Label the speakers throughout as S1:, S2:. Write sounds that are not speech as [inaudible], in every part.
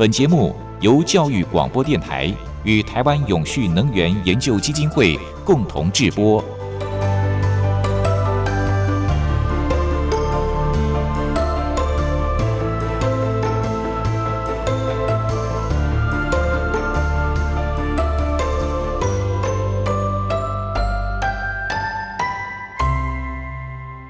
S1: 本节目由教育广播电台与台湾永续能源研究基金会共同制播。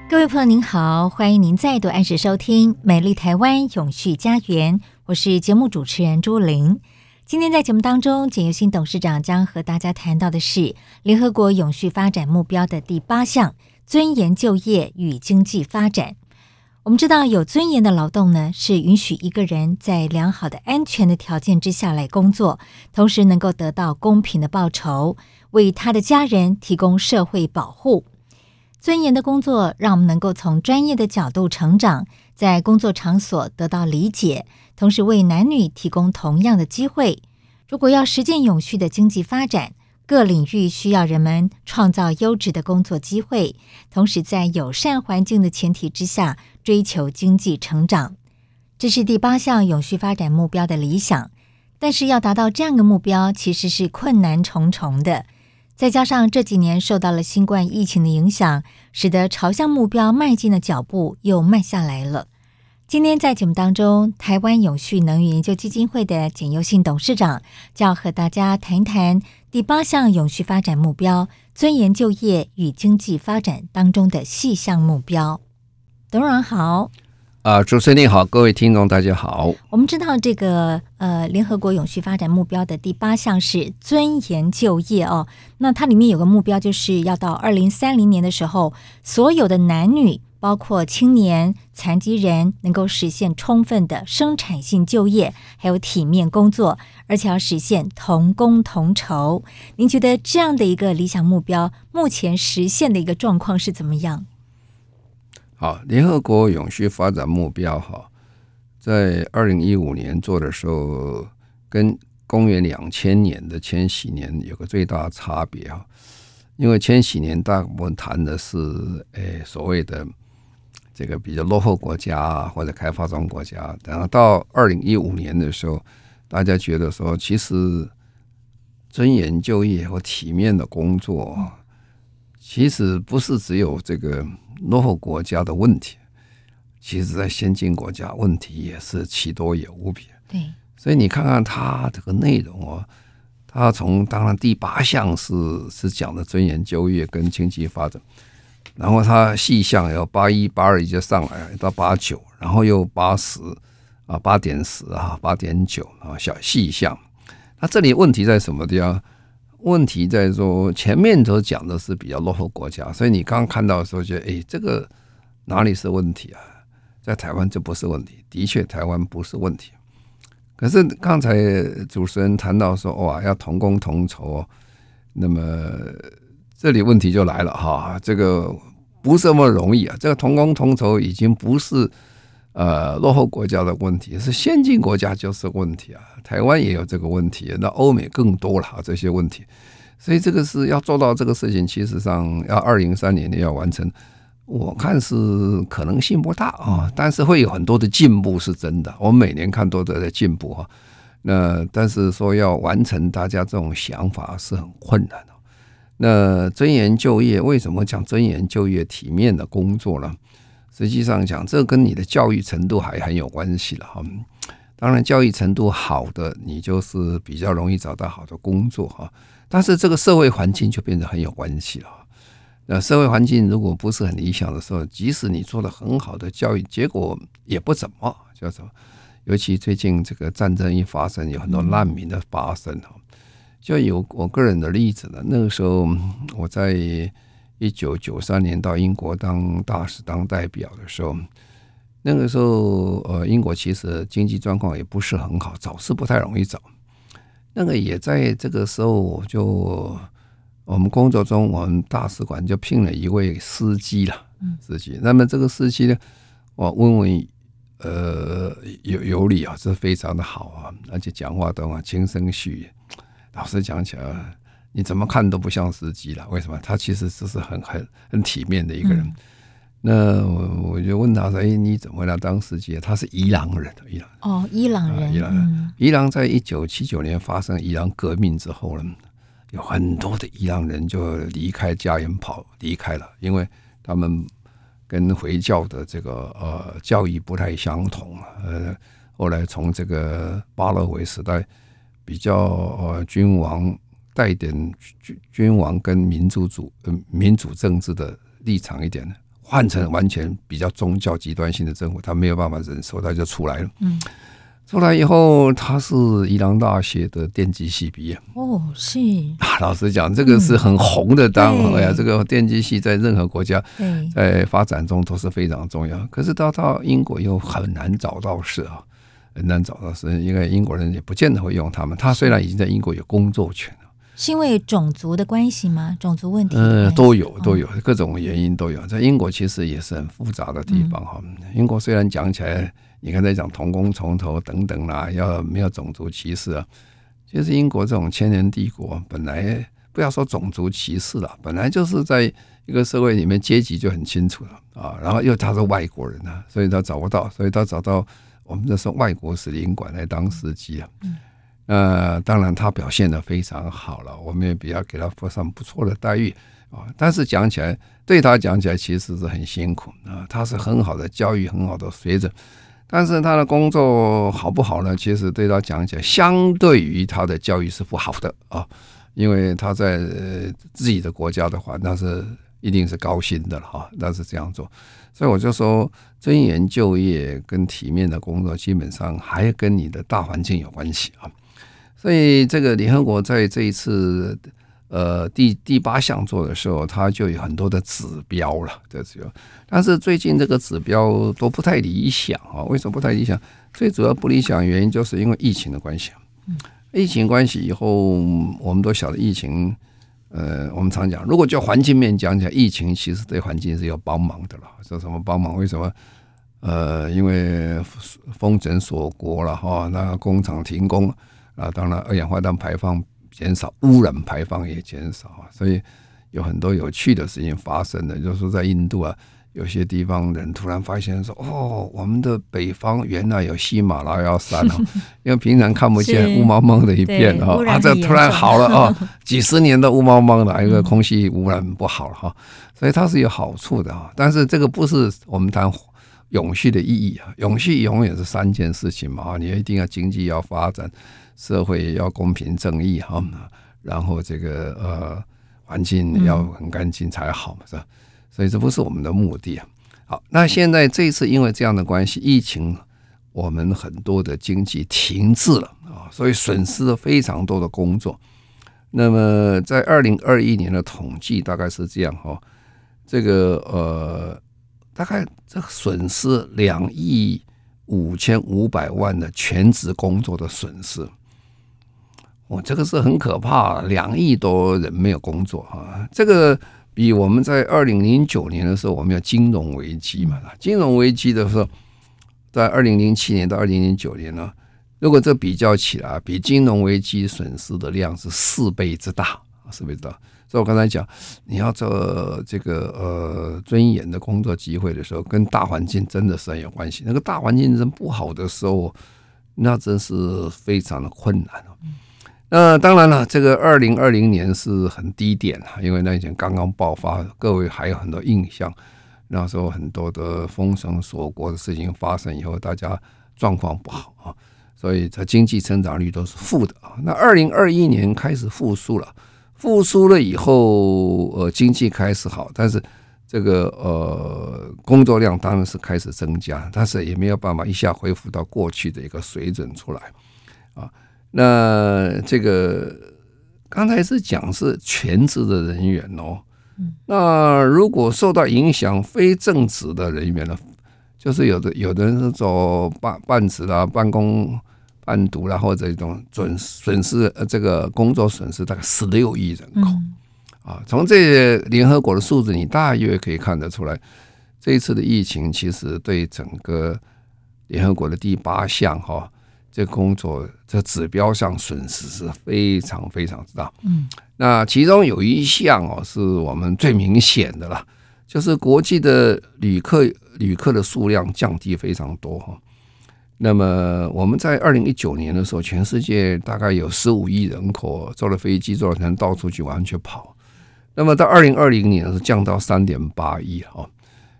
S2: 各位朋友您好，欢迎您再度按时收听《美丽台湾永续家园》。我是节目主持人朱玲。今天在节目当中，简又新董事长将和大家谈到的是联合国永续发展目标的第八项：尊严就业与经济发展。我们知道，有尊严的劳动呢，是允许一个人在良好的、安全的条件之下来工作，同时能够得到公平的报酬，为他的家人提供社会保护。尊严的工作，让我们能够从专业的角度成长，在工作场所得到理解，同时为男女提供同样的机会。如果要实践永续的经济发展，各领域需要人们创造优质的工作机会，同时在友善环境的前提之下追求经济成长。这是第八项永续发展目标的理想，但是要达到这样的目标，其实是困难重重的。再加上这几年受到了新冠疫情的影响，使得朝向目标迈进的脚步又慢下来了。今天在节目当中，台湾永续能源研究基金会的简优信董事长就要和大家谈一谈第八项永续发展目标——尊严就业与经济发展当中的细项目标。董事长好。
S3: 啊，主持人你好，各位听众大家好。
S2: 我们知道这个呃，联合国永续发展目标的第八项是尊严就业哦。那它里面有个目标，就是要到二零三零年的时候，所有的男女，包括青年、残疾人，能够实现充分的生产性就业，还有体面工作，而且要实现同工同酬。您觉得这样的一个理想目标，目前实现的一个状况是怎么样？
S3: 好，联合国永续发展目标哈，在二零一五年做的时候，跟公元两千年的千禧年有个最大差别哈。因为千禧年大部分谈的是诶所谓的这个比较落后国家或者开发中国家，然后到二零一五年的时候，大家觉得说，其实尊严就业和体面的工作，其实不是只有这个。落后国家的问题，其实，在先进国家问题也是其多也无比。
S2: 对，
S3: 所以你看看它这个内容哦，他从当然第八项是是讲的尊严就业跟经济发展，然后它细项有八一八二就上来到八九，然后又八十啊八点十啊八点九啊小细项，那这里问题在什么地方？问题在说前面都讲的是比较落后国家，所以你刚刚看到的时候觉得，哎，这个哪里是问题啊？在台湾这不是问题，的确台湾不是问题。可是刚才主持人谈到说，哇，要同工同酬，那么这里问题就来了哈，这个不是那么容易啊。这个同工同酬已经不是。呃，落后国家的问题是先进国家就是问题啊，台湾也有这个问题，那欧美更多了这些问题，所以这个是要做到这个事情，其实上要二零三年要完成，我看是可能性不大啊，但是会有很多的进步是真的，我们每年看都在在进步哈。那但是说要完成大家这种想法是很困难的。那尊严就业为什么讲尊严就业体面的工作呢？实际上讲，这跟你的教育程度还很有关系了哈。当然，教育程度好的，你就是比较容易找到好的工作哈。但是，这个社会环境就变得很有关系了。那社会环境如果不是很理想的时候，即使你做了很好的教育，结果也不怎么叫什么。尤其最近这个战争一发生，有很多难民的发生哈。就有我个人的例子了，那个时候我在。一九九三年到英国当大使当代表的时候，那个时候，呃，英国其实经济状况也不是很好，找是不太容易找。那个也在这个时候，就我们工作中，我们大使馆就聘了一位司机了，司机。那么这个司机呢，我问问呃有有理啊，是非常的好啊，而且讲话都啊轻声细语。老实讲起来，你怎么看都不像司机了。为什么？他其实只是很很很体面的一个人。嗯、那我我就问他说：“哎，你怎么来当司机？”他是伊朗人，伊朗
S2: 哦，伊朗人，啊、伊朗人。嗯、伊
S3: 朗在一九七九年发生伊朗革命之后呢，有很多的伊朗人就离开家园跑离开了，因为他们跟回教的这个呃教义不太相同。呃，后来从这个巴勒维时代。比较呃，君王带一点君君王跟民主主呃民主政治的立场一点的，换成完全比较宗教极端性的政府，他没有办法忍受，他就出来了。嗯，出来以后，他是伊朗大学的电机系毕业。
S2: 哦，是。
S3: 老实讲，这个是很红的当。哎呀，这个电机系在任何国家在发展中都是非常重要。可是到到英国又很难找到事啊。很难找到，是因为英国人也不见得会用他们。他虽然已经在英国有工作权了，
S2: 是因为种族的关系吗？种族问题？
S3: 呃，都有，都有各种原因都有。在英国其实也是很复杂的地方哈。英国虽然讲起来，你看在讲同工从头等等啦，要没有种族歧视啊。其实英国这种千年帝国，本来不要说种族歧视了，本来就是在一个社会里面阶级就很清楚了啊。然后又他是外国人啊，所以他找不到，所以他找到。我们这是外国使领馆来当司机啊，嗯，呃，当然他表现的非常好了，我们也比较给他付上不错的待遇啊。但是讲起来，对他讲起来其实是很辛苦啊。他是很好的教育，很好的水准，但是他的工作好不好呢？其实对他讲起来，相对于他的教育是不好的啊，因为他在自己的国家的话，那是一定是高薪的了哈，那是这样做。所以我就说，尊严就业跟体面的工作，基本上还跟你的大环境有关系啊。所以这个联合国在这一次呃第第八项做的时候，它就有很多的指标了，这指标。但是最近这个指标都不太理想啊。为什么不太理想？最主要不理想原因就是因为疫情的关系。疫情关系以后，我们都晓得疫情。呃，我们常讲，如果就环境面讲起来，疫情其实对环境是有帮忙的了。说什么帮忙？为什么？呃，因为封城锁国了哈，那工厂停工啊，当然二氧化碳排放减少，污染排放也减少，所以有很多有趣的事情发生的，就是说在印度啊。有些地方人突然发现说：“哦，我们的北方原来有喜马拉雅山哦，[laughs] 因为平常看不见，雾蒙蒙的一片哦，啊，这突然好了哦，[laughs] 几十年的雾蒙蒙的，一个空气污染不好了哈，所以它是有好处的哈。但是这个不是我们谈永续的意义啊，永续永远是三件事情嘛，你一定要经济要发展，社会要公平正义哈，然后这个呃环境要很干净才好嘛，是吧？”所以这不是我们的目的啊。好，那现在这次因为这样的关系，疫情，我们很多的经济停滞了啊，所以损失了非常多的工作。那么在二零二一年的统计大概是这样哈，这个呃，大概这损失两亿五千五百万的全职工作的损失，哦，这个是很可怕，两亿多人没有工作啊，这个。比我们在二零零九年的时候，我们要金融危机嘛？金融危机的时候，在二零零七年到二零零九年呢，如果这比较起来，比金融危机损失的量是四倍之大，四倍之大。所以我刚才讲，你要做这个呃尊严的工作机会的时候，跟大环境真的是很有关系。那个大环境真不好的时候，那真是非常的困难。那当然了，这个二零二零年是很低点了，因为那以前刚刚爆发，各位还有很多印象。那时候很多的封城锁国的事情发生以后，大家状况不好啊，所以这经济增长率都是负的啊。那二零二一年开始复苏了，复苏了以后，呃，经济开始好，但是这个呃工作量当然是开始增加，但是也没有办法一下恢复到过去的一个水准出来啊。那这个刚才是讲是全职的人员哦，那如果受到影响非正职的人员呢，就是有的有的人是走半半职啦、半工半读啦，或者一种损损失呃，这个工作损失大概十六亿人口、嗯、啊。从这些联合国的数字，你大约可以看得出来，这一次的疫情其实对整个联合国的第八项哈，这工作这指标上损失是非常非常之大。嗯，那其中有一项哦，是我们最明显的了，就是国际的旅客。旅客的数量降低非常多哈，那么我们在二零一九年的时候，全世界大概有十五亿人口坐了飞机，坐了船到处去玩去跑。那么到二零二零年是降到三点八亿哈。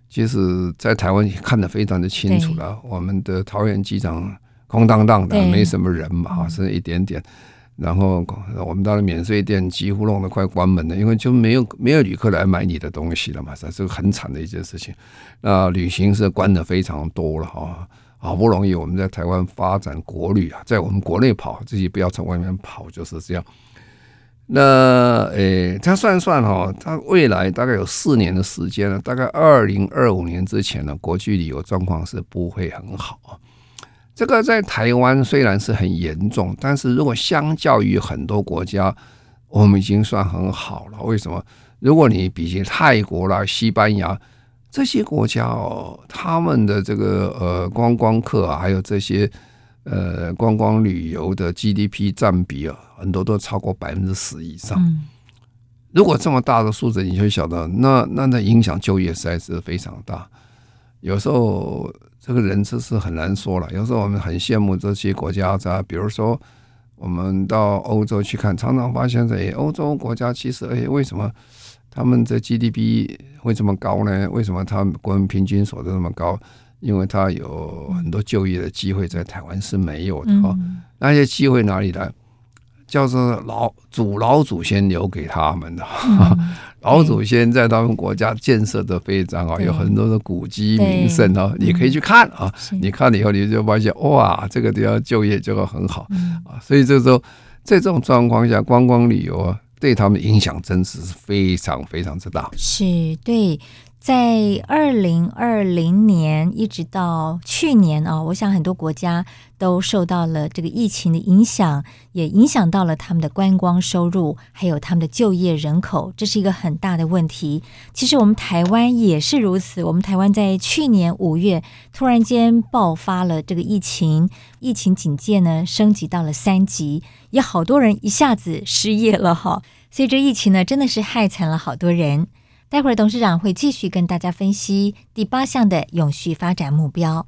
S3: 其实，在台湾也看得非常的清楚了，我们的桃园机场空荡荡的，没什么人嘛，是一点点。然后我们到了免税店，几乎弄得快关门了，因为就没有没有旅客来买你的东西了嘛，这是很惨的一件事情。那旅行社关的非常多了哈，好不容易我们在台湾发展国旅啊，在我们国内跑，自己不要从外面跑，就是这样。那诶，他算算哈，他未来大概有四年的时间了，大概二零二五年之前呢，国际旅游状况是不会很好。这个在台湾虽然是很严重，但是如果相较于很多国家，我们已经算很好了。为什么？如果你比起泰国啦、西班牙这些国家哦，他们的这个呃观光客啊，还有这些呃观光旅游的 GDP 占比啊，很多都超过百分之十以上。如果这么大的数字，你就晓得，那那那影响就业实在是非常大。有时候。这个人就是很难说了。有时候我们很羡慕这些国家，在比如说我们到欧洲去看，常常发现，哎，欧洲国家其实，哎，为什么他们的 GDP 会这么高呢？为什么他们国民平均所得这么高？因为他有很多就业的机会，在台湾是没有的。哦，那些机会哪里来？叫做老祖老祖先留给他们的，嗯、[laughs] 老祖先在他们国家建设的非常好，有很多的古迹名胜哦，你可以去看啊。你看了以后，你就发现哇，这个地方就业就会很好啊。所以这时候在这种状况下，观光旅游啊，对他们影响真是非常非常之大。
S2: 是对。在二零二零年一直到去年啊，我想很多国家都受到了这个疫情的影响，也影响到了他们的观光收入，还有他们的就业人口，这是一个很大的问题。其实我们台湾也是如此，我们台湾在去年五月突然间爆发了这个疫情，疫情警戒呢升级到了三级，也好多人一下子失业了哈，所以这疫情呢真的是害惨了好多人。待会儿董事长会继续跟大家分析第八项的永续发展目标。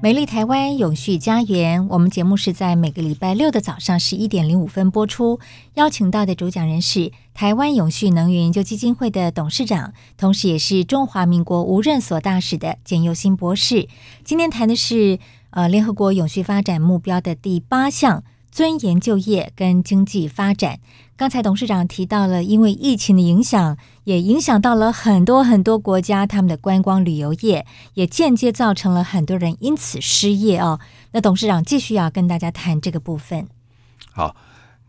S2: 美丽台湾永续家园，我们节目是在每个礼拜六的早上十一点零五分播出。邀请到的主讲人是台湾永续能源研究基金会的董事长，同时也是中华民国无任所大使的简又新博士。今天谈的是呃联合国永续发展目标的第八项。尊严就业跟经济发展，刚才董事长提到了，因为疫情的影响，也影响到了很多很多国家，他们的观光旅游业也间接造成了很多人因此失业哦。那董事长继续要跟大家谈这个部分。
S3: 好，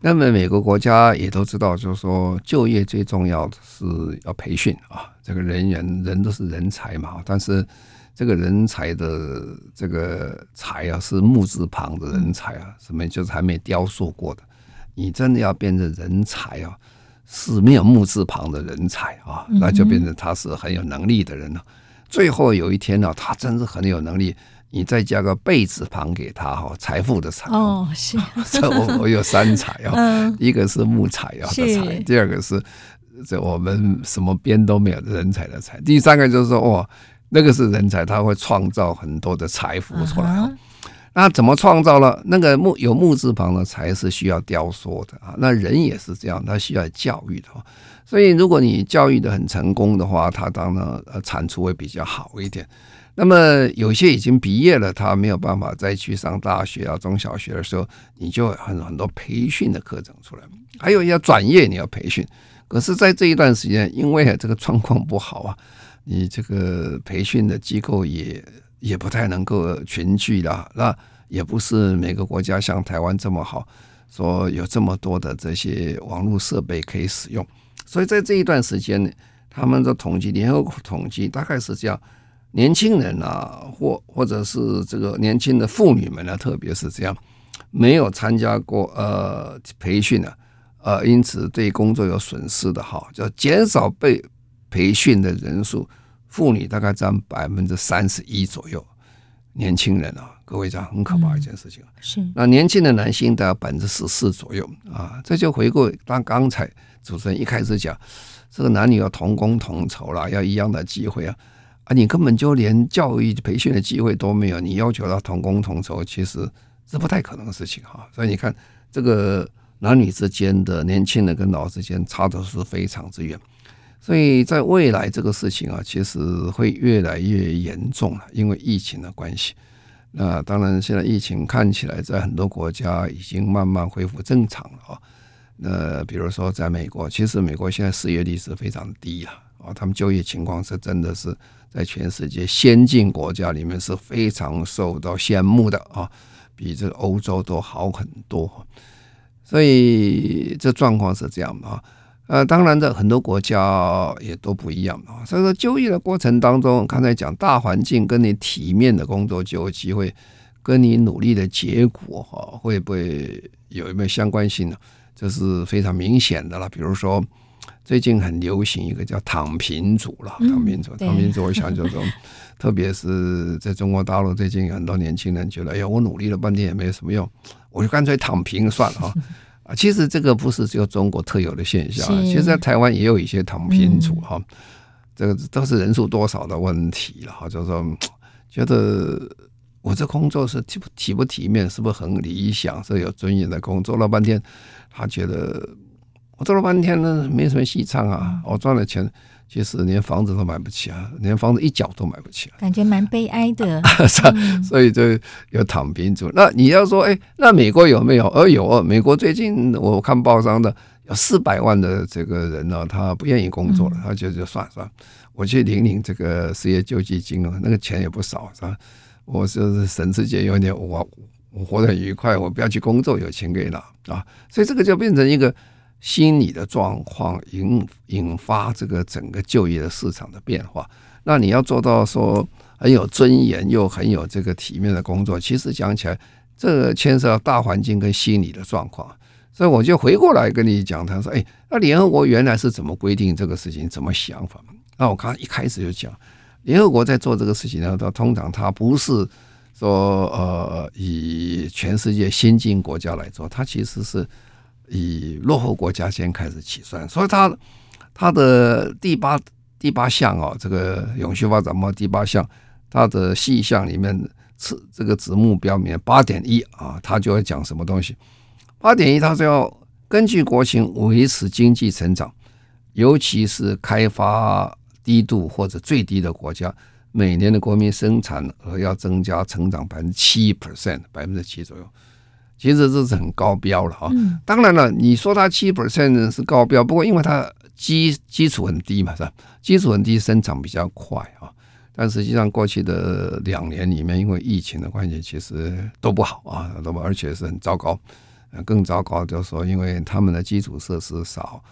S3: 那么每个国家也都知道，就是说就业最重要的是要培训啊，这个人员人都是人才嘛，但是。这个人才的这个才啊，是木字旁的人才啊，什么就是还没雕塑过的。你真的要变成人才啊，是没有木字旁的人才啊，那就变成他是很有能力的人了。最后有一天呢，他真是很有能力，你再加个贝字旁给他哈，财富的财
S2: 哦，是。[laughs]
S3: 这我我有三财啊，一个是木材啊的财，第二个是这我们什么边都没有的人才的财，第三个就是说哇。那个是人才，他会创造很多的财富出来。Uh. 那怎么创造了那个木有木字旁的才是需要雕塑的啊？那人也是这样，他需要教育的。所以如果你教育的很成功的话，他当然呃产出会比较好一点。那么有些已经毕业了，他没有办法再去上大学啊、中小学的时候，你就很很多培训的课程出来。还有要转业你要培训，可是，在这一段时间，因为这个状况不好啊，你这个培训的机构也也不太能够群聚了。那也不是每个国家像台湾这么好，说有这么多的这些网络设备可以使用。所以在这一段时间呢，他们的统计，联合统计大概是这样。年轻人啊，或或者是这个年轻的妇女们呢，特别是这样，没有参加过呃培训的，呃，因此对工作有损失的哈，就减少被培训的人数，妇女大概占百分之三十一左右，年轻人啊，各位讲很可怕一件事情，
S2: 嗯、是
S3: 那年轻的男性大概百分之十四左右啊，这就回顾当刚才主持人一开始讲，这个男女要同工同酬啦，要一样的机会啊。啊，你根本就连教育培训的机会都没有，你要求他同工同酬，其实是不太可能的事情哈。所以你看，这个男女之间的年轻人跟老之间差的是非常之远。所以在未来这个事情啊，其实会越来越严重了，因为疫情的关系。那当然，现在疫情看起来在很多国家已经慢慢恢复正常了啊。那比如说在美国，其实美国现在失业率是非常低了啊，他们就业情况是真的是。在全世界先进国家里面是非常受到羡慕的啊，比这个欧洲都好很多，所以这状况是这样的啊。呃，当然的，很多国家也都不一样啊。所以说，就业的过程当中，刚才讲大环境跟你体面的工作就业机会，跟你努力的结果哈，会不会有没有相关性呢？这是非常明显的了。比如说。最近很流行一个叫“躺平族”了，“躺平族”，“躺平族”，我想就是说，特别是在中国大陆，最近很多年轻人觉得，哎呀，我努力了半天也没什么用，我就干脆躺平算了啊！其实这个不是只有中国特有的现象，其实在台湾也有一些躺平族哈，这个都是人数多少的问题了哈。就是说，觉得我这工作是体不体不体面，是不是很理想，是有尊严的工作，做了半天，他觉得。我做了半天呢，没什么戏唱啊！我赚了钱，其实连房子都买不起啊，连房子一角都买不起啊，
S2: 感觉蛮悲哀的。[laughs]
S3: 所以就有躺平族。那你要说，哎，那美国有没有？呃，有。美国最近我看报上的有四百万的这个人呢，他不愿意工作了，他就就算了我去领领这个失业救济金啊，那个钱也不少，是吧？我是省吃俭用点，我我活得很愉快，我不要去工作，有钱可以拿啊。所以这个就变成一个。心理的状况引引发这个整个就业的市场的变化，那你要做到说很有尊严又很有这个体面的工作，其实讲起来，这牵涉到大环境跟心理的状况，所以我就回过来跟你讲，他说：“哎，那联合国原来是怎么规定这个事情，怎么想法？”那我刚刚一开始就讲，联合国在做这个事情呢，它通常它不是说呃以全世界先进国家来做，它其实是。以落后国家先开始起算，所以它它的第八第八项哦，这个永续发展目第八项，它的细项里面是这个子目标里面八点一啊，它就会讲什么东西？八点一，它是要根据国情维持经济成长，尤其是开发低度或者最低的国家，每年的国民生产额要增加成长百分之七 percent，百分之七左右。其实这是很高标了哈，当然了，你说它七 percent 是高标，不过因为它基基础很低嘛，是吧？基础很低，生长比较快啊。但实际上过去的两年里面，因为疫情的关系，其实都不好啊，都不，而且是很糟糕。更糟糕就是说，因为他们的基础设施少，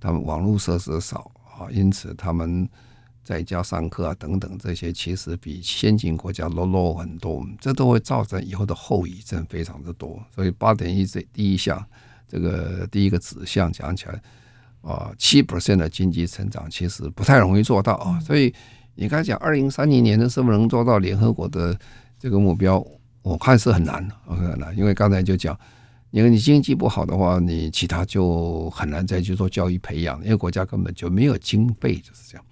S3: 他们网络设施少啊，因此他们。在家上课啊，等等这些，其实比先进国家落后很多，这都会造成以后的后遗症非常的多。所以八点一这第一项，这个第一个指向讲起来，啊，七 percent 的经济成长其实不太容易做到啊。所以你刚才讲二零三零年的是不是能做到联合国的这个目标？我看是很难，很难，因为刚才就讲，因为你经济不好的话，你其他就很难再去做教育培养，因为国家根本就没有经费，就是这样。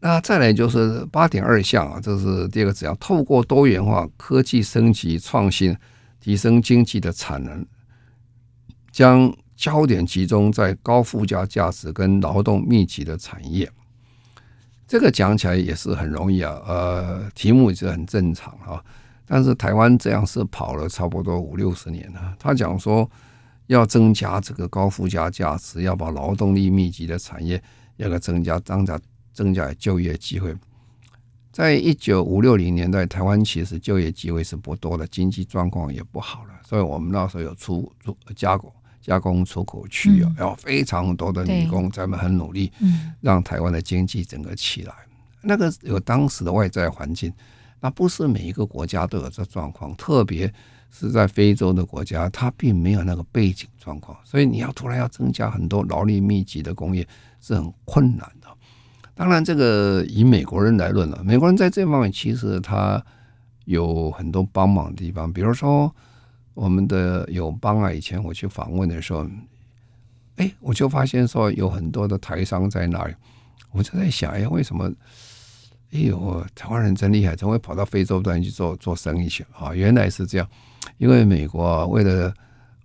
S3: 那再来就是八点二项啊，这是第二个指标，透过多元化、科技升级、创新，提升经济的产能，将焦点集中在高附加价值跟劳动密集的产业。这个讲起来也是很容易啊，呃，题目是很正常啊。但是台湾这样是跑了差不多五六十年了。他讲说要增加这个高附加价值，要把劳动力密集的产业要个增加，增加增加就业机会。在一九五六零年代，台湾其实就业机会是不多的，经济状况也不好了，所以我们那时候有出出加工加工出口区啊，要非常多的女工，咱们很努力，让台湾的经济整个起来。那个有当时的外在环境。那不是每一个国家都有这状况，特别是在非洲的国家，它并没有那个背景状况，所以你要突然要增加很多劳力密集的工业是很困难的。当然，这个以美国人来论了，美国人在这方面其实他有很多帮忙的地方，比如说我们的友邦啊，以前我去访问的时候，哎，我就发现说有很多的台商在那里，我就在想，哎，为什么？哎呦，台湾人真厉害，怎么会跑到非洲端去做做生意去啊？原来是这样，因为美国为了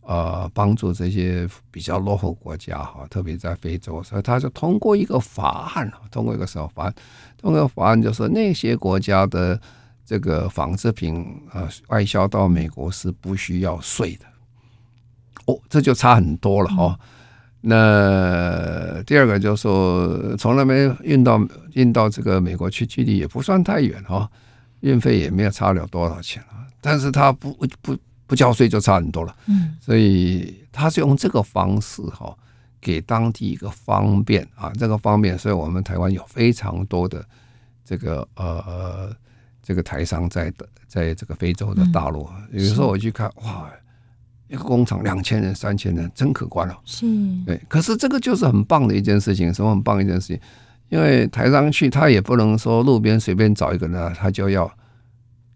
S3: 呃帮助这些比较落后国家哈，特别在非洲，所以他就通过一个法案，通过一个什么法案？通过一个法案就是那些国家的这个纺织品呃外销到美国是不需要税的。哦，这就差很多了哈。嗯那第二个就是说，从来没运到运到这个美国去，距离也不算太远哈，运费也没有差了多少钱啊。但是他不不不交税就差很多了，嗯，所以他是用这个方式哈，给当地一个方便啊，这个方便，所以我们台湾有非常多的这个呃这个台商在在这个非洲的大陆，有时候我去看哇。一个工厂两千人、三千人，真可观了。是，对。可是这个就是很棒的一件事情，什么很棒一件事情？因为台商去，他也不能说路边随便找一个呢，他就要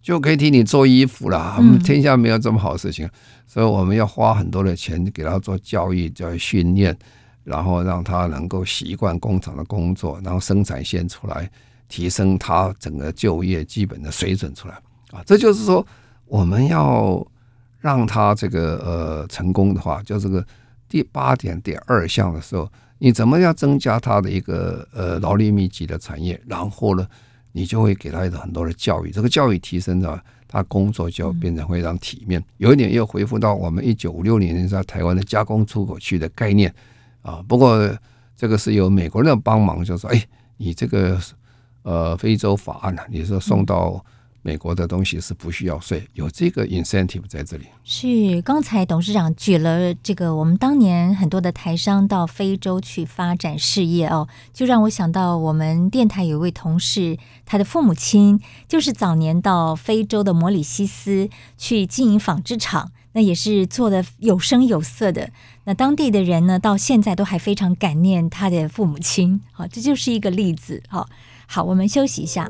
S3: 就可以替你做衣服了。嗯，天下没有这么好的事情，所以我们要花很多的钱给他做教育、教育训练，然后让他能够习惯工厂的工作，然后生产线出来，提升他整个就业基本的水准出来。啊，这就是说我们要。让他这个呃成功的话，就这个第八点第二项的时候，你怎么样增加他的一个呃劳力密集的产业？然后呢，你就会给他很多的教育，这个教育提升了，他工作就变成非常体面。有一点又回复到我们一九五六年在台湾的加工出口区的概念啊。不过这个是由美国人的帮忙，就说哎，你这个呃非洲法案呢，你说送到。美国的东西是不需要税，有这个 incentive 在这里。
S2: 是刚才董事长举了这个，我们当年很多的台商到非洲去发展事业哦，就让我想到我们电台有一位同事，他的父母亲就是早年到非洲的摩里西斯去经营纺织厂，那也是做得有声有色的。那当地的人呢，到现在都还非常感念他的父母亲。好，这就是一个例子。好，好，我们休息一下。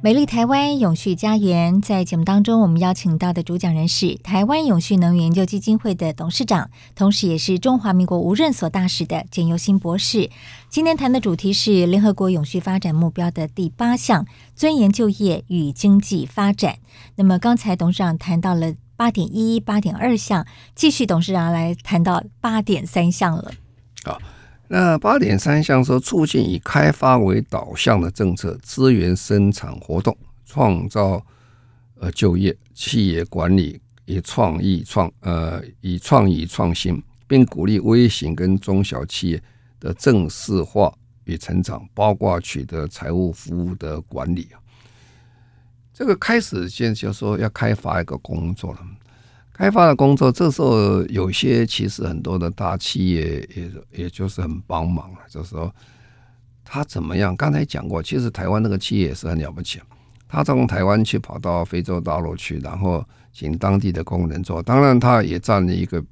S2: 美丽台湾永续家园，在节目当中，我们邀请到的主讲人是台湾永续能源研究基金会的董事长，同时也是中华民国无任所大使的简尤新博士。今天谈的主题是联合国永续发展目标的第八项：尊严就业与经济发展。那么刚才董事长谈到了八点一、八点二项，继续董事长来谈到八点三项了。
S3: 好。那八点三项说，促进以开发为导向的政策，资源生产活动，创造呃就业，企业管理以创意创呃以创意创新，并鼓励微型跟中小企业的正式化与成长，包括取得财务服务的管理啊。这个开始现在就说要开发一个工作了。开发的工作，这时候有些其实很多的大企业也也就是很帮忙了，就是说他怎么样？刚才讲过，其实台湾那个企业也是很了不起。他从台湾去跑到非洲大陆去，然后请当地的工人做。当然，他也占了一个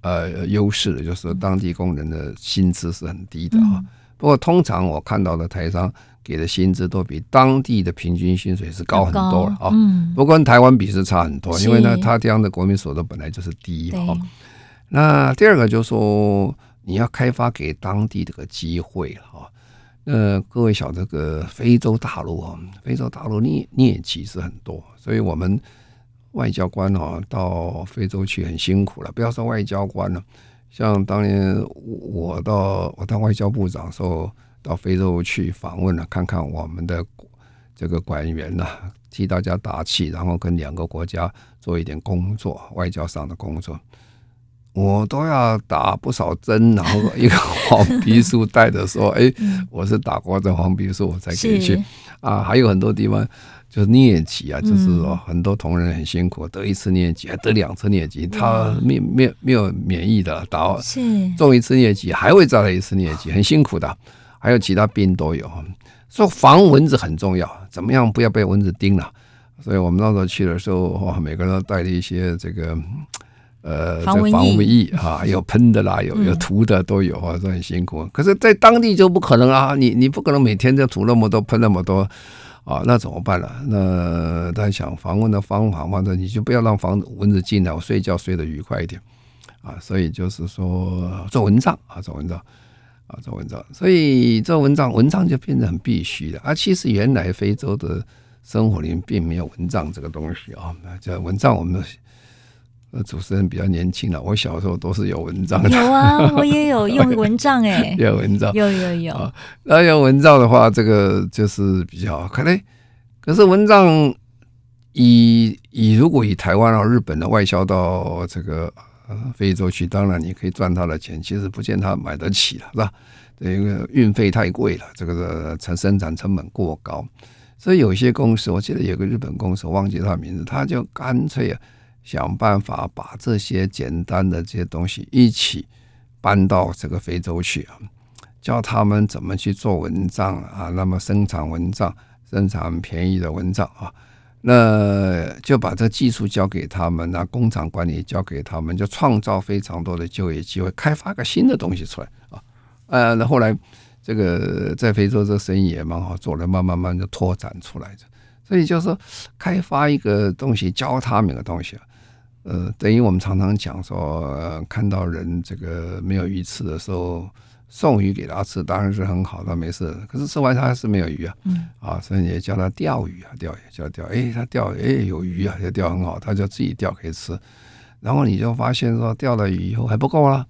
S3: 呃优势，就是当地工人的薪资是很低的啊。嗯、不过，通常我看到的台商给的薪资都比当地的平均薪水是高很多了啊。嗯，不过跟台湾比是差很多，因为呢，他这样的国民所得本来就是低啊。那第二个就是说，你要开发给当地这个机会哈。呃，各位晓得个非洲大陆啊，非洲大陆疟疟疾是很多，所以我们外交官哦到非洲去很辛苦了。不要说外交官了，像当年我到我当外交部长的时候，到非洲去访问了，看看我们的这个官员呐，替大家打气，然后跟两个国家做一点工作，外交上的工作。我都要打不少针，然后一个 [laughs] 黄皮书带着说：“哎，我是打过这黄皮书，我才可以去。”啊，还有很多地方就是疟疾啊，就是说很多同仁很辛苦，得一次疟疾还得两次疟疾，他没没没有免疫的，打中一次疟疾还会再来一次疟疾，很辛苦的。还有其他病都有，说防蚊子很重要，怎么样不要被蚊子叮了？所以我们那时候去的时候，哇，每个人都带了一些这个。呃，这防蚊液啊，有喷的啦，有有涂的都有啊，都很辛苦。可是，在当地就不可能啊，你你不可能每天就涂那么多、喷那么多啊，那怎么办呢？那他想防蚊的方法嘛，那你就不要让防蚊子进来，我睡觉睡得愉快一点啊。所以就是说做蚊帐啊，做蚊帐啊，做蚊帐。所以做蚊帐，蚊帐就变得很必须的。啊，其实原来非洲的生活里面并没有蚊帐这个东西啊，这蚊帐我们。呃，主持人比较年轻了，我小时候都是有蚊帐的。
S2: 有啊，[laughs] 我也有用蚊帐哎，
S3: 有蚊帐，
S2: 有有有。
S3: 那用蚊帐的话，这个就是比较。可能可是蚊帐以以如果以台湾啊、日本的外销到这个呃非洲去，当然你可以赚他的钱，其实不见他买得起了，是吧？因为运费太贵了，这个成生产成本过高，所以有些公司，我记得有个日本公司，忘记他名字，他就干脆啊。想办法把这些简单的这些东西一起搬到这个非洲去啊，教他们怎么去做蚊帐啊，那么生产蚊帐，生产便宜的蚊帐啊，那就把这技术交给他们，那工厂管理交给他们，就创造非常多的就业机会，开发个新的东西出来啊。呃，那后来这个在非洲这生意也蛮好做的，慢慢慢就拓展出来的。所以就是说，开发一个东西，教他们一个东西啊。呃，等于我们常常讲说，呃，看到人这个没有鱼吃的时候，送鱼给他吃，当然是很好，他没事。可是吃完他还是没有鱼啊，嗯，啊，所以也叫他钓鱼啊，钓鱼叫钓，哎，他钓，哎，有鱼啊，就钓很好，他就自己钓可以吃。然后你就发现说，钓了鱼以后还不够了，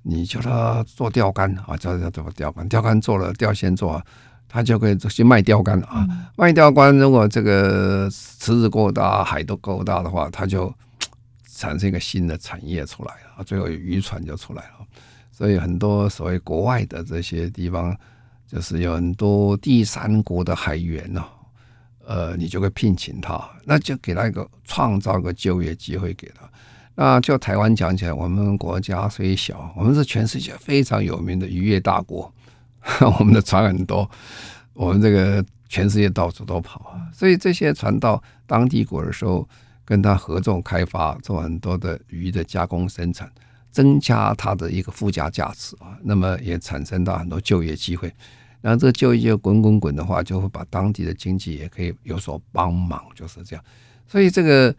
S3: 你叫他做钓竿啊，叫他做钓竿，钓竿做了，钓线做，他就可以去卖钓竿啊，嗯、卖钓竿。如果这个池子够大，海都够大的话，他就。产生一个新的产业出来了，最后渔船就出来了。所以很多所谓国外的这些地方，就是有很多第三国的海员呢，呃，你就会聘请他，那就给他一个创造个就业机会给他。那就台湾讲起来，我们国家虽小，我们是全世界非常有名的渔业大国，[laughs] 我们的船很多，我们这个全世界到处都跑啊。所以这些船到当地国的时候。跟他合作开发，做很多的鱼的加工生产，增加它的一个附加价值啊。那么也产生到很多就业机会。然后这个就业滚滚滚的话，就会把当地的经济也可以有所帮忙，就是这样。所以这个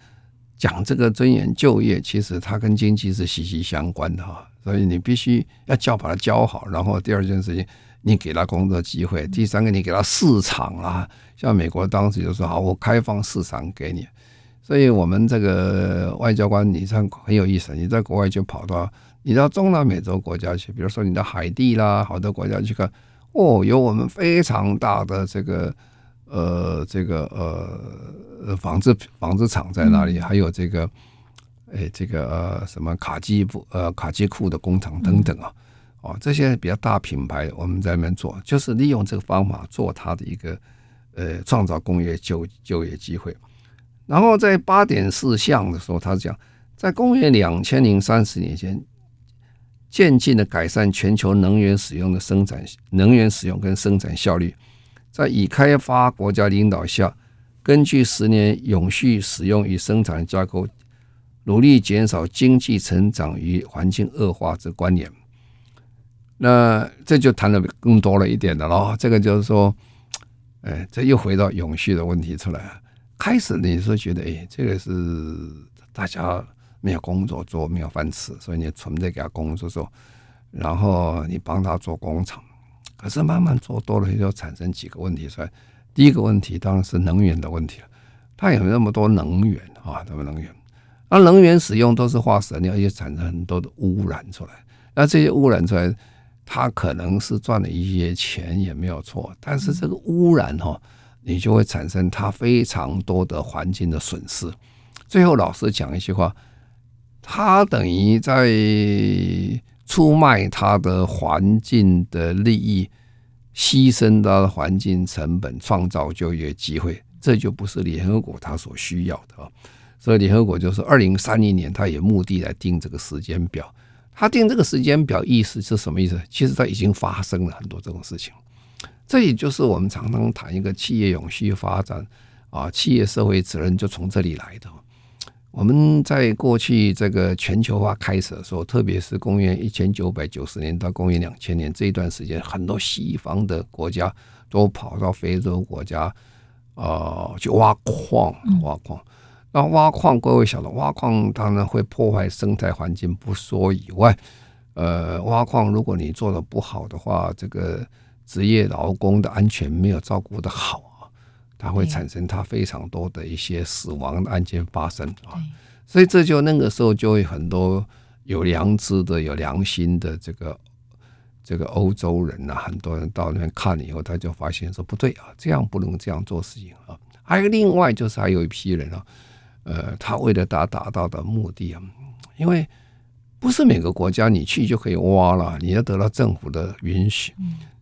S3: 讲这个尊严就业，其实它跟经济是息息相关的哈。所以你必须要教把它教好，然后第二件事情，你给他工作机会；第三个，你给他市场啊。像美国当时就说好，我开放市场给你。所以，我们这个外交官，你像很有意思。你在国外就跑到你到中南美洲国家去，比如说你到海地啦，好多国家去看，哦，有我们非常大的这个呃这个呃纺织纺织厂在那里，还有这个哎这个呃什么卡基布呃卡基库的工厂等等啊，哦，这些比较大品牌我们在那边做，就是利用这个方法做它的一个呃创造工业就就业机会。然后在八点四项的时候，他讲，在公元两千零三十年前，渐进的改善全球能源使用的生产能源使用跟生产效率，在已开发国家领导下，根据十年永续使用与生产的架构，努力减少经济成长与环境恶化之关联。那这就谈的更多了一点的喽。这个就是说，哎，这又回到永续的问题出来了。开始你是觉得，哎，这个是大家。没有工作做，没有饭吃，所以你存在给他工作做，然后你帮他做工厂。可是慢慢做多了，就产生几个问题出来。第一个问题当然是能源的问题了。它有那么多能源啊，那么能源，那能源使用都是化石燃料，也产生很多的污染出来。那这些污染出来，它可能是赚了一些钱也没有错，但是这个污染哈，你就会产生它非常多的环境的损失。最后老师讲一句话。他等于在出卖他的环境的利益，牺牲他的环境成本，创造就业机会，这就不是联合国他所需要的啊。所以联合国就是二零三零年，他也目的来定这个时间表。他定这个时间表意思是什么意思？其实他已经发生了很多这种事情。这也就是我们常常谈一个企业永续发展啊，企业社会责任就从这里来的。我们在过去这个全球化开始的时候，特别是公元一千九百九十年到公元两千年这一段时间，很多西方的国家都跑到非洲国家，呃，去挖矿，挖矿。那挖矿，各位晓得，挖矿当然会破坏生态环境不说以外，呃，挖矿如果你做的不好的话，这个职业劳工的安全没有照顾的好啊。它会产生它非常多的一些死亡的案件发生啊，所以这就那个时候就会很多有良知的、有良心的这个这个欧洲人呐，很多人到那边看了以后，他就发现说不对啊，这样不能这样做事情啊。还有另外就是还有一批人啊，呃，他为了达达到的目的啊，因为不是每个国家你去就可以挖了，你要得到政府的允许。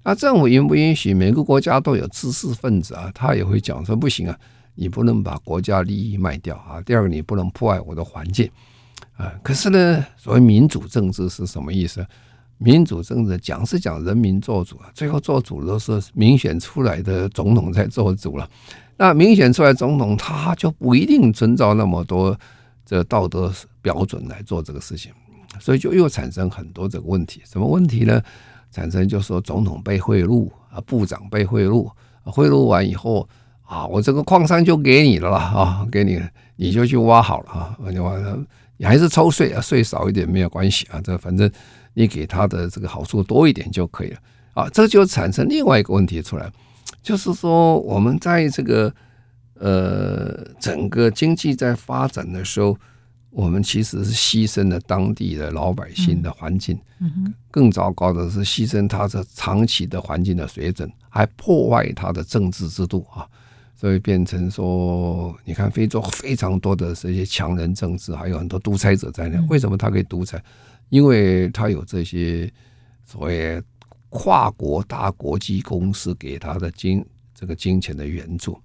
S3: 那政府允不允许？每个国家都有知识分子啊，他也会讲说不行啊，你不能把国家利益卖掉啊。第二个，你不能破坏我的环境啊。可是呢，所谓民主政治是什么意思？民主政治讲是讲人民做主啊，最后做主都是民选出来的总统在做主了。那民选出来总统，他就不一定遵照那么多这道德标准来做这个事情，所以就又产生很多这个问题。什么问题呢？产生就说总统被贿赂啊，部长被贿赂，贿赂完以后啊，我这个矿山就给你了啦啊，给你，你就去挖好了啊，你挖，你还是抽税啊，税少一点没有关系啊，这反正你给他的这个好处多一点就可以了啊，这就产生另外一个问题出来，就是说我们在这个呃整个经济在发展的时候。我们其实是牺牲了当地的老百姓的环境，更糟糕的是牺牲他的长期的环境的水准，还破坏他的政治制度啊！所以变成说，你看非洲非常多的这些强人政治，还有很多独裁者在那。为什么他可以独裁？因为他有这些所谓跨国大国际公司给他的金这个金钱的援助。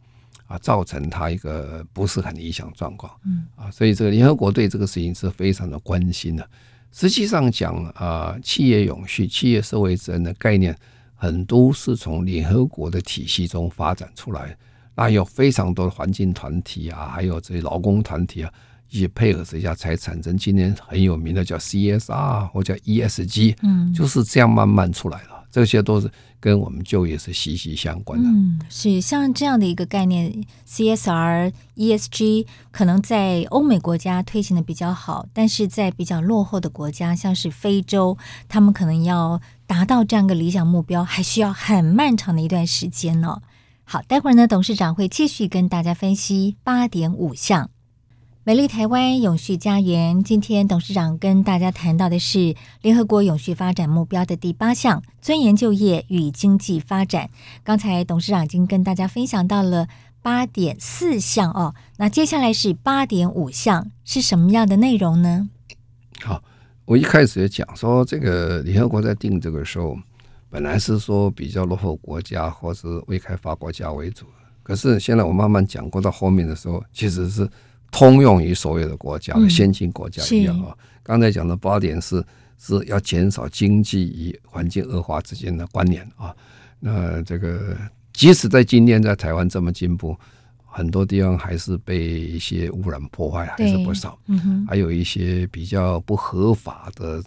S3: 啊，造成他一个不是很理想状况，嗯啊，所以这个联合国对这个事情是非常的关心的。实际上讲啊，企业永续、企业社会责任的概念，很多是从联合国的体系中发展出来。那有非常多的环境团体啊，还有这些劳工团体啊，一起配合之下，才产生今年很有名的叫 CSR 或叫 ESG，嗯，就是这样慢慢出来的。这些都是跟我们就业是息息相关的。
S2: 嗯，是像这样的一个概念，CSR、ESG 可能在欧美国家推行的比较好，但是在比较落后的国家，像是非洲，他们可能要达到这样一个理想目标，还需要很漫长的一段时间呢。好，待会儿呢，董事长会继续跟大家分析八点五项。美丽台湾永续家园，今天董事长跟大家谈到的是联合国永续发展目标的第八项：尊严就业与经济发展。刚才董事长已经跟大家分享到了八点四项哦，那接下来是八点五项，是什么样的内容呢？
S3: 好，我一开始也讲说，这个联合国在定这个时候，本来是说比较落后国家或是未开发国家为主，可是现在我慢慢讲过到后面的时候，其实是。通用于所有的国家的先进国家一样啊。刚才讲的八点是是要减少经济与环境恶化之间的关联啊。那这个即使在今天在台湾这么进步，很多地方还是被一些污染破坏还是不少，嗯、还有一些比较不合法的。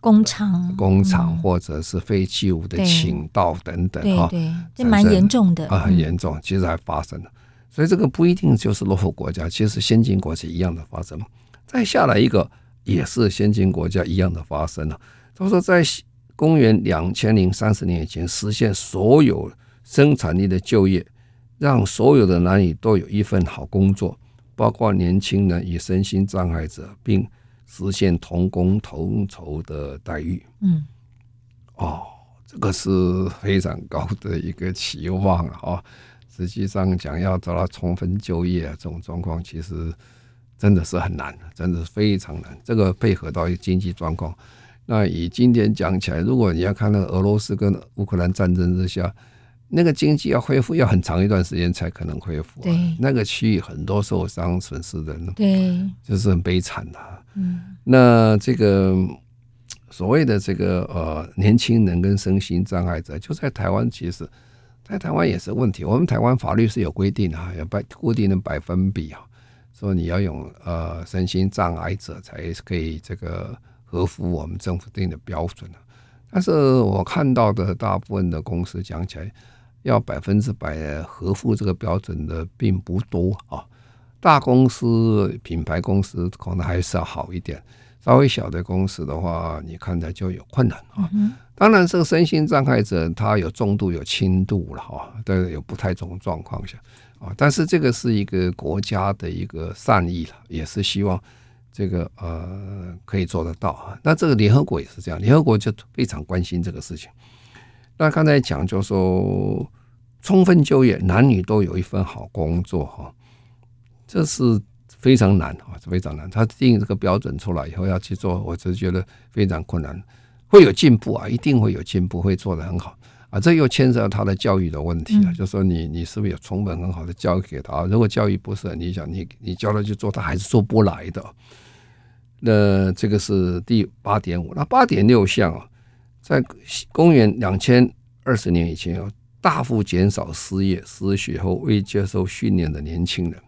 S2: 工厂、
S3: 工厂或者是废弃物的倾倒等等哈，
S2: 这蛮严重的
S3: 啊，很严重，其实还发生了。所以这个不一定就是落后国家，其实先进国家一样的发生。再下来一个也是先进国家一样的发生了。他说，在公元两千零三十年以前，实现所有生产力的就业，让所有的男女都有一份好工作，包括年轻人与身心障碍者，并。实现同工同酬的待遇，嗯，哦，这个是非常高的一个期望啊、哦！实际上讲，要找到充分就业这种状况，其实真的是很难，真的是非常难。这个配合到一个经济状况，那以今天讲起来，如果你要看那个俄罗斯跟乌克兰战争之下。那个经济要恢复要很长一段时间才可能恢复，啊，对，那个区域很多受伤损失的，对，就是很悲惨的，啊。嗯，那这个所谓的这个呃年轻人跟身心障碍者，就在台湾，其实，在台湾也是问题。我们台湾法律是有规定啊，有百固定的百分比啊，说你要用呃身心障碍者才可以这个合乎我们政府定的标准，啊，但是我看到的大部分的公司讲起来。要百分之百合乎这个标准的并不多啊，大公司、品牌公司可能还是要好一点，稍微小的公司的话，你看着就有困难啊。当然，这个身心障碍者他有重度、有轻度了哈，都有不太种状况下啊。但是这个是一个国家的一个善意了，也是希望这个呃可以做得到啊。那这个联合国也是这样，联合国就非常关心这个事情。那刚才讲就是说，充分就业，男女都有一份好工作哈，这是非常难啊，非常难。他定这个标准出来以后要去做，我就觉得非常困难。会有进步啊，一定会有进步，会做得很好啊。这又牵涉到他的教育的问题啊，就说你你是不是有充分很好的教育给他？如果教育不是很理想，你你教他去做，他还是做不来的。那这个是第八点五，那八点六项啊。在公元两千二十年以前，要大幅减少失业、失学后未接受训练的年轻人。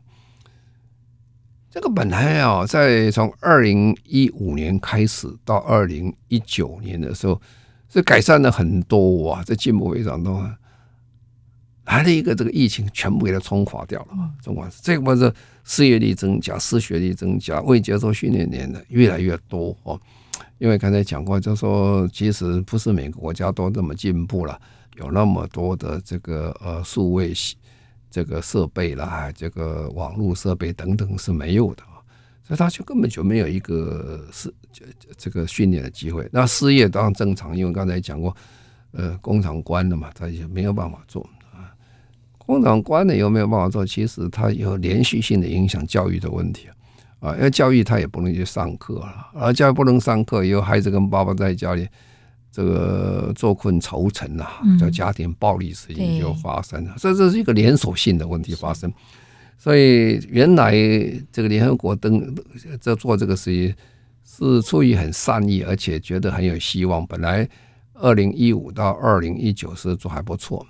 S3: 这个本来啊，在从二零一五年开始到二零一九年的时候，是改善了很多哇，这进步非常多。来了一个这个疫情，全部给它冲垮掉了。中国这个不是失业率增加、失学率增加、未接受训练的人越来越多哦。因为刚才讲过，就说其实不是每个国家都这么进步了，有那么多的这个呃数位这个设备啦，这个网络设备等等是没有的，所以他就根本就没有一个是这这个训练的机会。那失业当然正常，因为刚才讲过，呃，工厂关了嘛，他也没有办法做啊。工厂关了又没有办法做，其实它有连续性的影响教育的问题。啊，因为教育他也不能去上课了，而教育不能上课，以后孩子跟爸爸在家里这个坐困愁城啊，叫家庭暴力事情就发生了，所以这是一个连锁性的问题发生。所以原来这个联合国登这做这个事情是出于很善意，而且觉得很有希望。本来二零一五到二零一九是做还不错，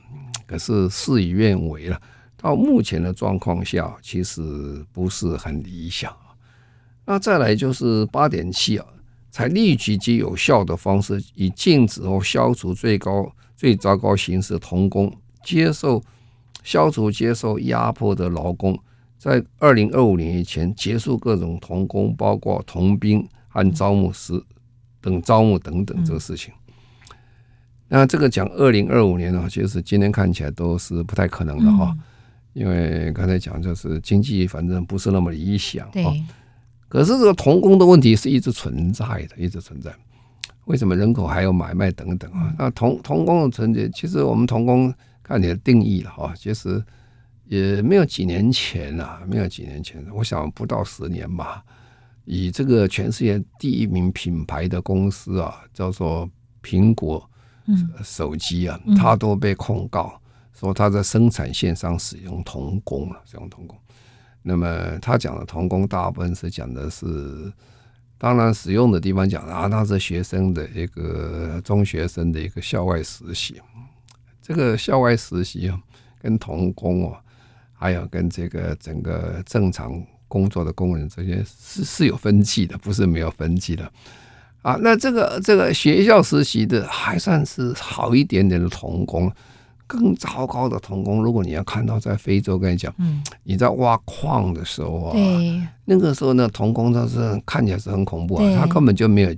S3: 可是事与愿违了。到目前的状况下，其实不是很理想。那再来就是八点七啊，才立即及有效的方式，以禁止或消除最高最糟糕形式童工，接受消除接受压迫的劳工，在二零二五年以前结束各种童工，包括童兵和招募师等招募等等这个事情。那这个讲二零二五年呢，其实今天看起来都是不太可能的哈，因为刚才讲就是经济反正不是那么理想啊。可是这个童工的问题是一直存在的，一直存在。为什么人口还有买卖等等啊？那童童工的存在，其实我们童工看你的定义了哈，其实也没有几年前啊，没有几年前，我想不到十年吧。以这个全世界第一名品牌的公司啊，叫做苹果手机啊，它都被控告说它在生产线上使用童工了，使用童工。那么他讲的童工大部分是讲的是，当然使用的地方讲啊，那是学生的一个中学生的一个校外实习。这个校外实习啊，跟童工哦，还有跟这个整个正常工作的工人这些是是有分歧的，不是没有分歧的啊。那这个这个学校实习的还算是好一点点的童工。更糟糕的童工，如果你要看到在非洲，跟你讲，嗯，你在挖矿的时候啊，那个时候呢，童工他是看起来是很恐怖啊，他根本就没有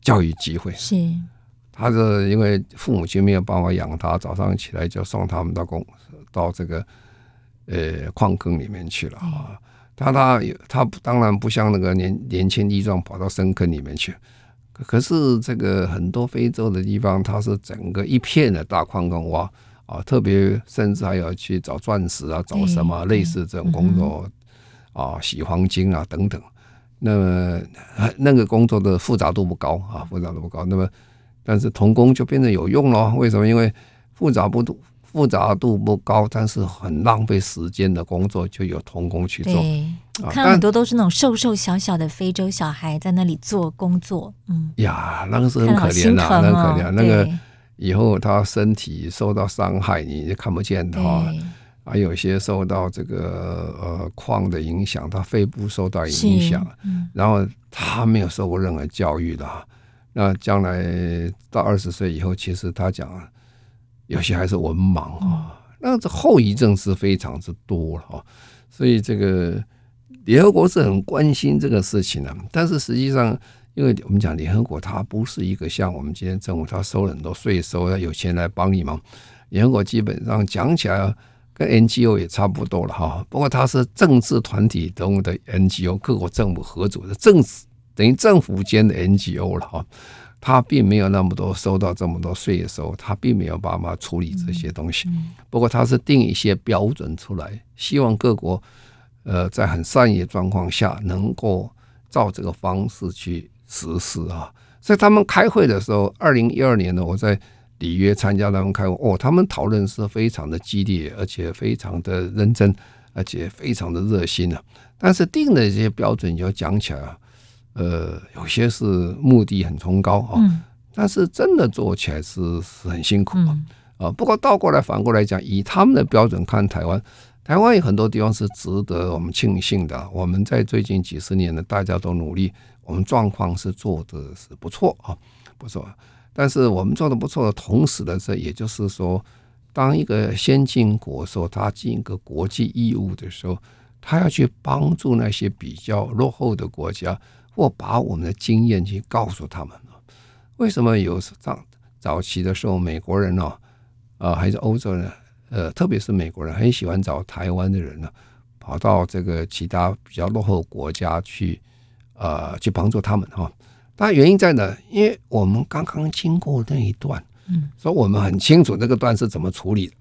S3: 教育机会，是，他是因为父母亲没有办法养他，早上起来就送他们到工到这个呃矿坑里面去了啊，他他他当然不像那个年年轻力壮跑到深坑里面去，可是这个很多非洲的地方，它是整个一片的大矿坑挖。啊，特别甚至还要去找钻石啊，找什么类似这种工作啊，洗黄金啊等等。那么那个工作的复杂度不高啊，复杂度不高。那么，但是童工就变得有用了。为什么？因为复杂不度复杂度不高，但是很浪费时间的工作就有童工去做。
S2: 啊，看很多都是那种瘦瘦小小的非洲小孩在那里做工作。嗯，
S3: 呀，那个是很可怜的，那个可怜那个。以后他身体受到伤害，你就看不见他；还有些受到这个呃矿的影响，他肺部受到影响。然后他没有受过任何教育的，那将来到二十岁以后，其实他讲有些还是文盲啊。那这后遗症是非常之多了啊。所以这个联合国是很关心这个事情的，但是实际上。因为我们讲联合国，它不是一个像我们今天政府，它收了很多税收，要有钱来帮你忙。联合国基本上讲起来，跟 NGO 也差不多了哈。不过它是政治团体中的 NGO，各国政府合组的政治，等于政府间的 NGO 了哈。它并没有那么多收到这么多税收，它并没有办法处理这些东西。不过它是定一些标准出来，希望各国呃在很善意的状况下，能够照这个方式去。实施啊，在他们开会的时候，二零一二年呢，我在里约参加他们开会，哦，他们讨论是非常的激烈，而且非常的认真，而且非常的热心啊。但是定的这些标准，就讲起来啊，呃，有些是目的很崇高啊，但是真的做起来是是很辛苦啊。啊，不过倒过来反过来讲，以他们的标准看台湾，台湾有很多地方是值得我们庆幸的。我们在最近几十年呢，大家都努力。我们状况是做的是不错啊，不错。但是我们做的不错的同时的这也就是说，当一个先进国说他尽一个国际义务的时候，他要去帮助那些比较落后的国家，或把我们的经验去告诉他们。为什么有早早期的时候，美国人呢，啊，还是欧洲人，呃，特别是美国人很喜欢找台湾的人呢，跑到这个其他比较落后国家去。呃，去帮助他们哈，那原因在哪？因为我们刚刚经过那一段，嗯，所以我们很清楚那个段是怎么处理的。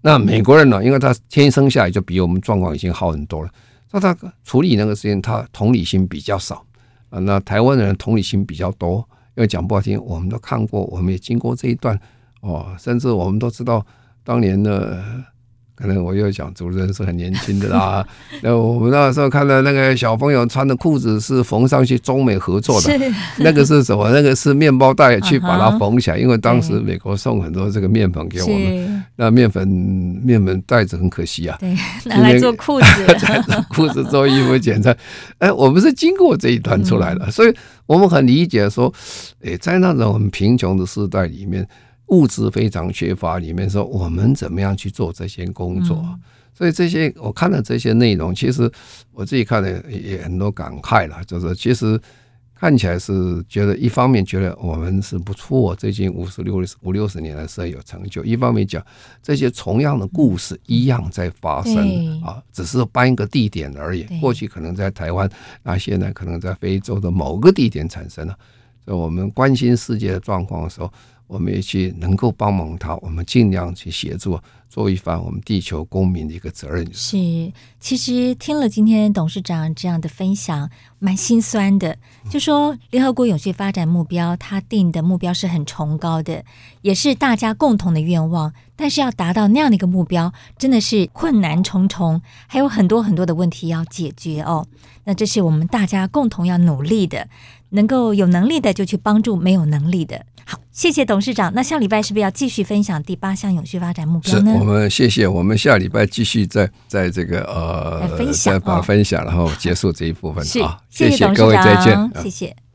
S3: 那美国人呢？因为他天生下来就比我们状况已经好很多了，那他处理那个事情，他同理心比较少啊。那台湾人同理心比较多，因为讲不好听，我们都看过，我们也经过这一段哦，甚至我们都知道当年的。可能我又想主持人是很年轻的啦。[laughs] 那我们那时候看到那个小朋友穿的裤子是缝上去中美合作的，那个是什么？那个是面包袋去把它缝起来，因为当时美国送很多这个面粉给我们，那面粉面粉袋子很可惜啊，
S2: 对，拿来做裤子，[laughs]
S3: 裤子做衣服剪裁。[laughs] 哎，我们是经过这一段出来的，所以我们很理解说，哎，在那种很贫穷的时代里面。物质非常缺乏，里面说我们怎么样去做这些工作？嗯、所以这些我看了这些内容，其实我自己看了也很多感慨了。就是其实看起来是觉得，一方面觉得我们是不错，最近五十六五六十年来是有成就；一方面讲这些同样的故事一样在发生啊，只是搬一个地点而已。过去可能在台湾，那现在可能在非洲的某个地点产生了。所以我们关心世界的状况的时候。我们也去能够帮忙他，我们尽量去协助，做一番我们地球公民的一个责任。
S2: 是，其实听了今天董事长这样的分享，蛮心酸的。就说联合国永续发展目标，他定的目标是很崇高的，也是大家共同的愿望。但是要达到那样的一个目标，真的是困难重重，还有很多很多的问题要解决哦。那这是我们大家共同要努力的，能够有能力的就去帮助没有能力的。好，谢谢董事长。那下礼拜是不是要继续分享第八项永续发展目标呢？
S3: 是，我们谢谢。我们下礼拜继续在在这个呃
S2: 分享，
S3: 把分享，然后结束这一部分。
S2: 是
S3: 好，谢谢，谢谢各位，再见。
S2: 谢谢。